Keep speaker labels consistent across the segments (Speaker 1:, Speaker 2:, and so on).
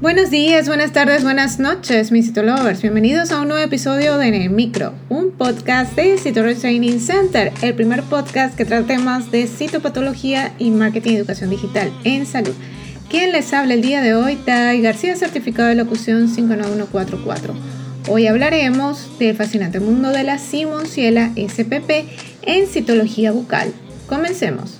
Speaker 1: Buenos días, buenas tardes, buenas noches, mis citolovers. Bienvenidos a un nuevo episodio de En el Micro, un podcast de Citoro Training Center, el primer podcast que trata temas de citopatología y marketing y educación digital en salud. Quien les habla el día de hoy, Tai García, certificado de locución 59144. Hoy hablaremos del fascinante mundo de la Simonciela SPP en citología bucal. Comencemos.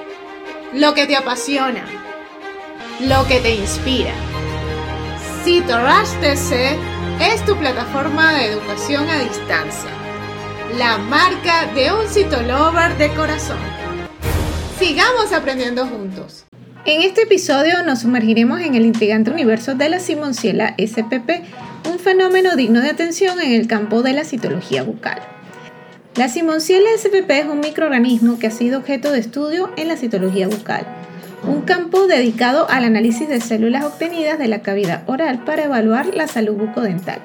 Speaker 1: lo que te apasiona, lo que te inspira. CitoRush TC es tu plataforma de educación a distancia, la marca de un citolover de corazón. Sigamos aprendiendo juntos. En este episodio nos sumergiremos en el intrigante universo de la Simonciela SPP, un fenómeno digno de atención en el campo de la citología bucal. La Simonciela SPP es un microorganismo que ha sido objeto de estudio en la citología bucal, un campo dedicado al análisis de células obtenidas de la cavidad oral para evaluar la salud bucodental.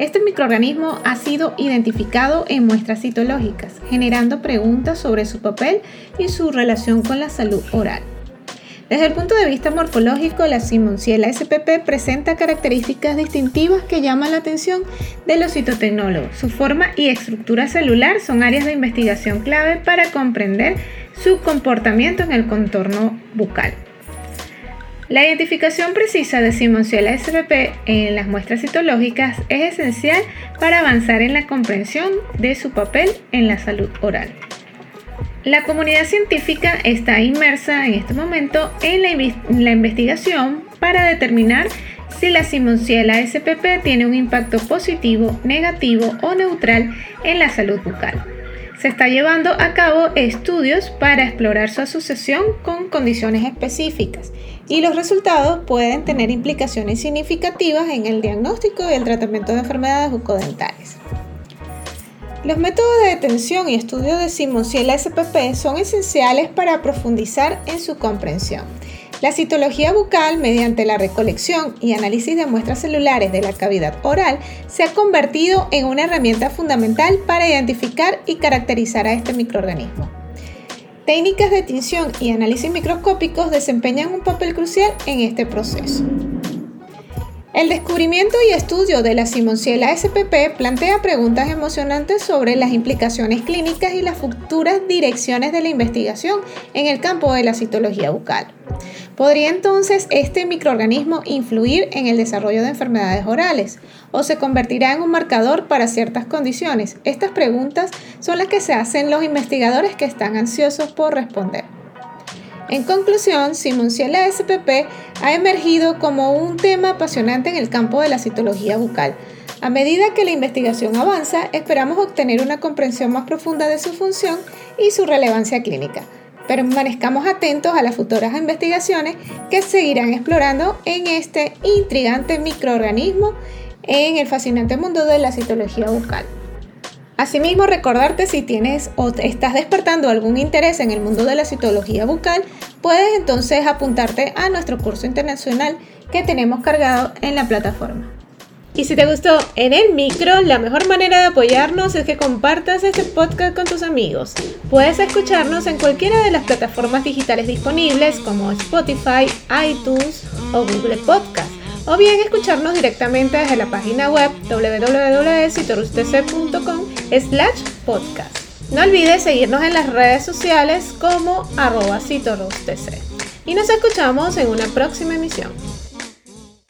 Speaker 1: Este microorganismo ha sido identificado en muestras citológicas, generando preguntas sobre su papel y su relación con la salud oral. Desde el punto de vista morfológico, la Simonciela SPP presenta características distintivas que llaman la atención de los citotecnólogos. Su forma y estructura celular son áreas de investigación clave para comprender su comportamiento en el contorno bucal. La identificación precisa de Simonciela SPP en las muestras citológicas es esencial para avanzar en la comprensión de su papel en la salud oral. La comunidad científica está inmersa en este momento en la, investigación para determinar si la Simonciela SPP tiene un impacto positivo, negativo o neutral en la salud bucal. Se está llevando a cabo estudios para explorar su asociación con condiciones específicas y los resultados pueden tener implicaciones significativas en el diagnóstico y el tratamiento de enfermedades bucodentales. Los métodos de detención y estudio de Simonciela SPP son esenciales para profundizar en su comprensión. La citología bucal, mediante la recolección y análisis de muestras celulares de la cavidad oral, se ha convertido en una herramienta fundamental para identificar y caracterizar a este microorganismo. Técnicas de tinción y análisis microscópicos desempeñan un papel crucial en este proceso. El descubrimiento y estudio de la Simonciela SPP plantea preguntas emocionantes sobre las implicaciones clínicas y las futuras direcciones de la investigación en el campo de la citología bucal. ¿Podría entonces este microorganismo influir en el desarrollo de enfermedades orales o se convertirá en un marcador para ciertas condiciones? Estas preguntas son las que se hacen los investigadores que están ansiosos por responder. En conclusión, Simonciela SPP ha emergido como un tema apasionante en el campo de la citología bucal. A medida que la investigación avanza, esperamos obtener una comprensión más profunda de su función y su relevancia clínica. Permanezcamos atentos a las futuras investigaciones que seguirán explorando en este intrigante microorganismo en el fascinante mundo de la citología bucal. Asimismo, recordarte si tienes o estás despertando algún interés en el mundo de la citología bucal, puedes entonces apuntarte a nuestro curso internacional que tenemos cargado en la plataforma. Y si te gustó en el micro, la mejor manera de apoyarnos es que compartas este podcast con tus amigos. Puedes escucharnos en cualquiera de las plataformas digitales disponibles como Spotify, iTunes o Google Podcast o bien escucharnos directamente desde la página web www.citorustc.com slash podcast. No olvides seguirnos en las redes sociales como arroba Y nos escuchamos en una próxima emisión.